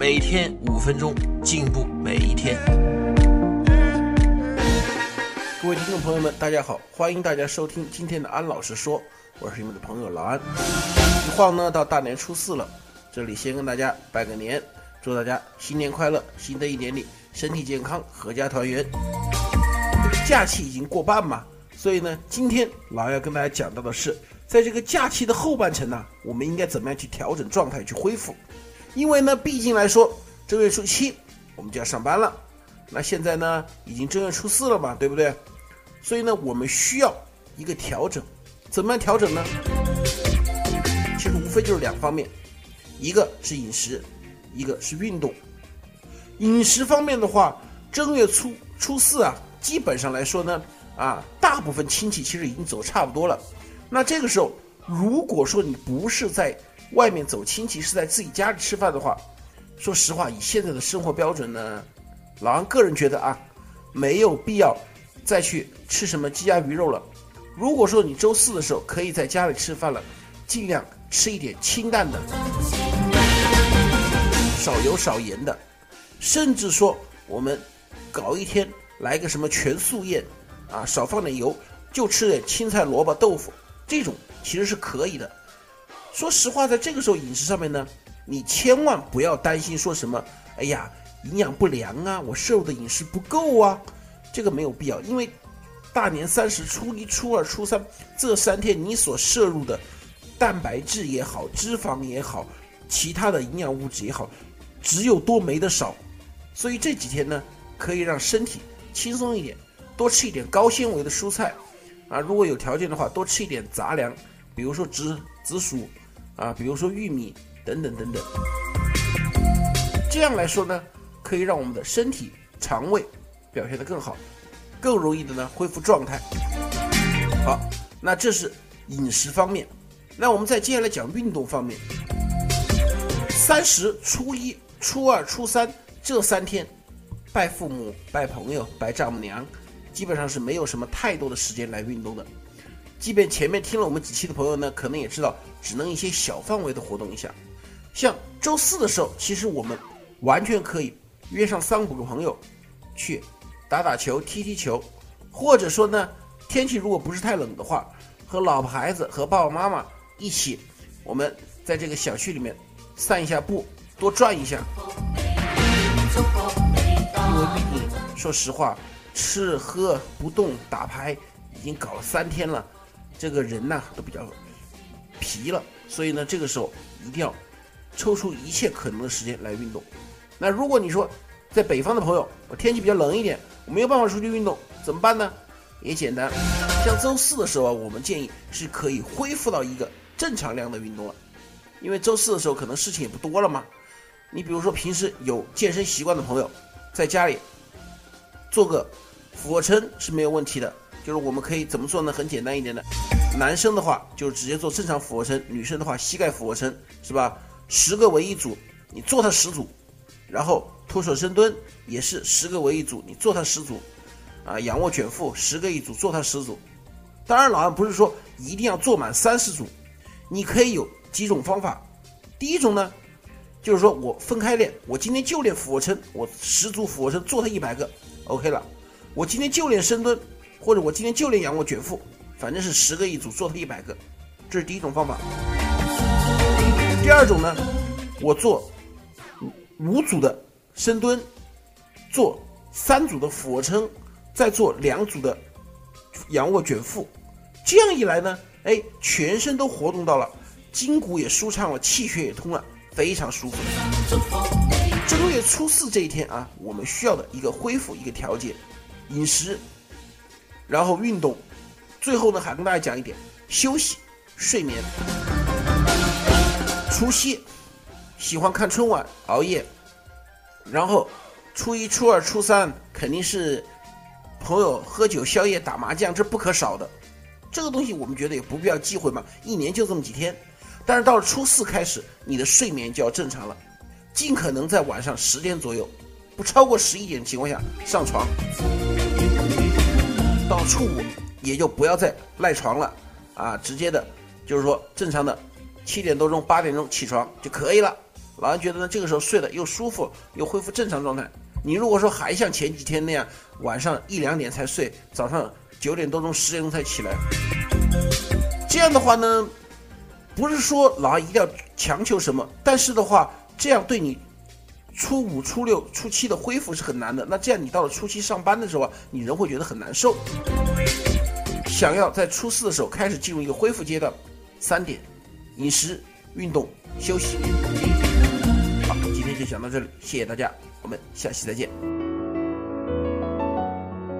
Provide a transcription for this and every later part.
每天五分钟，进步每一天。各位听众朋友们，大家好，欢迎大家收听今天的安老师说，我是你们的朋友老安。一晃呢，到大年初四了，这里先跟大家拜个年，祝大家新年快乐，新的一年里身体健康，阖家团圆。这个假期已经过半嘛，所以呢，今天老安要跟大家讲到的是，在这个假期的后半程呢，我们应该怎么样去调整状态，去恢复？因为呢，毕竟来说，正月初七我们就要上班了，那现在呢，已经正月初四了嘛，对不对？所以呢，我们需要一个调整，怎么样调整呢？其实无非就是两方面，一个是饮食，一个是运动。饮食方面的话，正月初初四啊，基本上来说呢，啊，大部分亲戚其实已经走差不多了。那这个时候，如果说你不是在外面走亲戚，是在自己家里吃饭的话，说实话，以现在的生活标准呢，老安个人觉得啊，没有必要。再去吃什么鸡鸭鱼肉了？如果说你周四的时候可以在家里吃饭了，尽量吃一点清淡的，少油少盐的，甚至说我们搞一天来个什么全素宴，啊，少放点油，就吃点青菜、萝卜、豆腐，这种其实是可以的。说实话，在这个时候饮食上面呢，你千万不要担心说什么，哎呀，营养不良啊，我摄入的饮食不够啊。这个没有必要，因为大年三十、初一、初二、初三这三天，你所摄入的蛋白质也好、脂肪也好、其他的营养物质也好，只有多没得少。所以这几天呢，可以让身体轻松一点，多吃一点高纤维的蔬菜啊。如果有条件的话，多吃一点杂粮，比如说紫紫薯啊，比如说玉米等等等等。这样来说呢，可以让我们的身体、肠胃。表现得更好，更容易的呢恢复状态。好，那这是饮食方面。那我们再接下来讲运动方面。三十、初一、初二、初三这三天，拜父母、拜朋友、拜丈母娘，基本上是没有什么太多的时间来运动的。即便前面听了我们几期的朋友呢，可能也知道，只能一些小范围的活动一下。像周四的时候，其实我们完全可以约上三五个朋友去。打打球、踢踢球，或者说呢，天气如果不是太冷的话，和老婆孩子和爸爸妈妈一起，我们在这个小区里面散一下步，多转一下。因为毕竟，说实话，吃喝不动打牌已经搞了三天了，这个人呢都比较疲了，所以呢，这个时候一定要抽出一切可能的时间来运动。那如果你说在北方的朋友，我天气比较冷一点。我没有办法出去运动怎么办呢？也简单，像周四的时候啊，我们建议是可以恢复到一个正常量的运动了，因为周四的时候可能事情也不多了嘛。你比如说平时有健身习惯的朋友，在家里做个俯卧撑是没有问题的。就是我们可以怎么做呢？很简单一点的，男生的话就直接做正常俯卧撑，女生的话膝盖俯卧撑是吧？十个为一组，你做它十组。然后徒手深蹲也是十个为一组，你做它十组，啊，仰卧卷腹十个一组，做它十组。当然，老安不是说一定要做满三十组，你可以有几种方法。第一种呢，就是说我分开练，我今天就练俯卧撑，我十组俯卧撑做它一百个，OK 了。我今天就练深蹲，或者我今天就练仰卧卷腹，反正是十个一组做它一百个，这是第一种方法。第二种呢，我做。五组的深蹲，做三组的俯卧撑，再做两组的仰卧卷腹，这样一来呢，哎，全身都活动到了，筋骨也舒畅了，气血也通了，非常舒服。正月初四这一天啊，我们需要的一个恢复，一个调节，饮食，然后运动，最后呢还跟大家讲一点，休息、睡眠。除夕。喜欢看春晚熬夜，然后初一、初二、初三肯定是朋友喝酒、宵夜、打麻将，这不可少的。这个东西我们觉得也不必要忌讳嘛，一年就这么几天。但是到了初四开始，你的睡眠就要正常了，尽可能在晚上十点左右，不超过十一点的情况下上床。到初五也就不要再赖床了，啊，直接的，就是说正常的七点多钟、八点钟起床就可以了。老人觉得呢，这个时候睡得又舒服，又恢复正常状态。你如果说还像前几天那样，晚上一两点才睡，早上九点多钟、十点钟才起来，这样的话呢，不是说老二一定要强求什么，但是的话，这样对你初五、初六、初七的恢复是很难的。那这样你到了初七上班的时候啊，你人会觉得很难受。想要在初四的时候开始进入一个恢复阶段，三点：饮食、运动、休息。好，今天就讲到这里，谢谢大家。我们下期再见。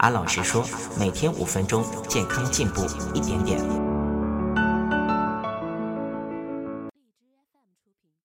安老师说，每天五分钟，健康进步一点点。